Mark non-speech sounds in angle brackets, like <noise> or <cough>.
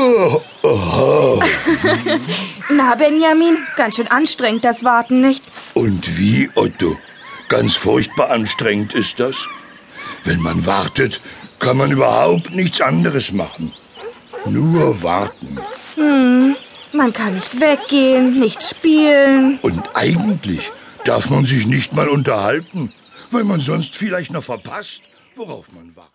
<laughs> Na, Benjamin, ganz schön anstrengend das Warten, nicht? Und wie, Otto? Ganz furchtbar anstrengend ist das. Wenn man wartet, kann man überhaupt nichts anderes machen. Nur warten. Hm, Man kann nicht weggehen, nicht spielen. Und eigentlich darf man sich nicht mal unterhalten, weil man sonst vielleicht noch verpasst, worauf man wartet.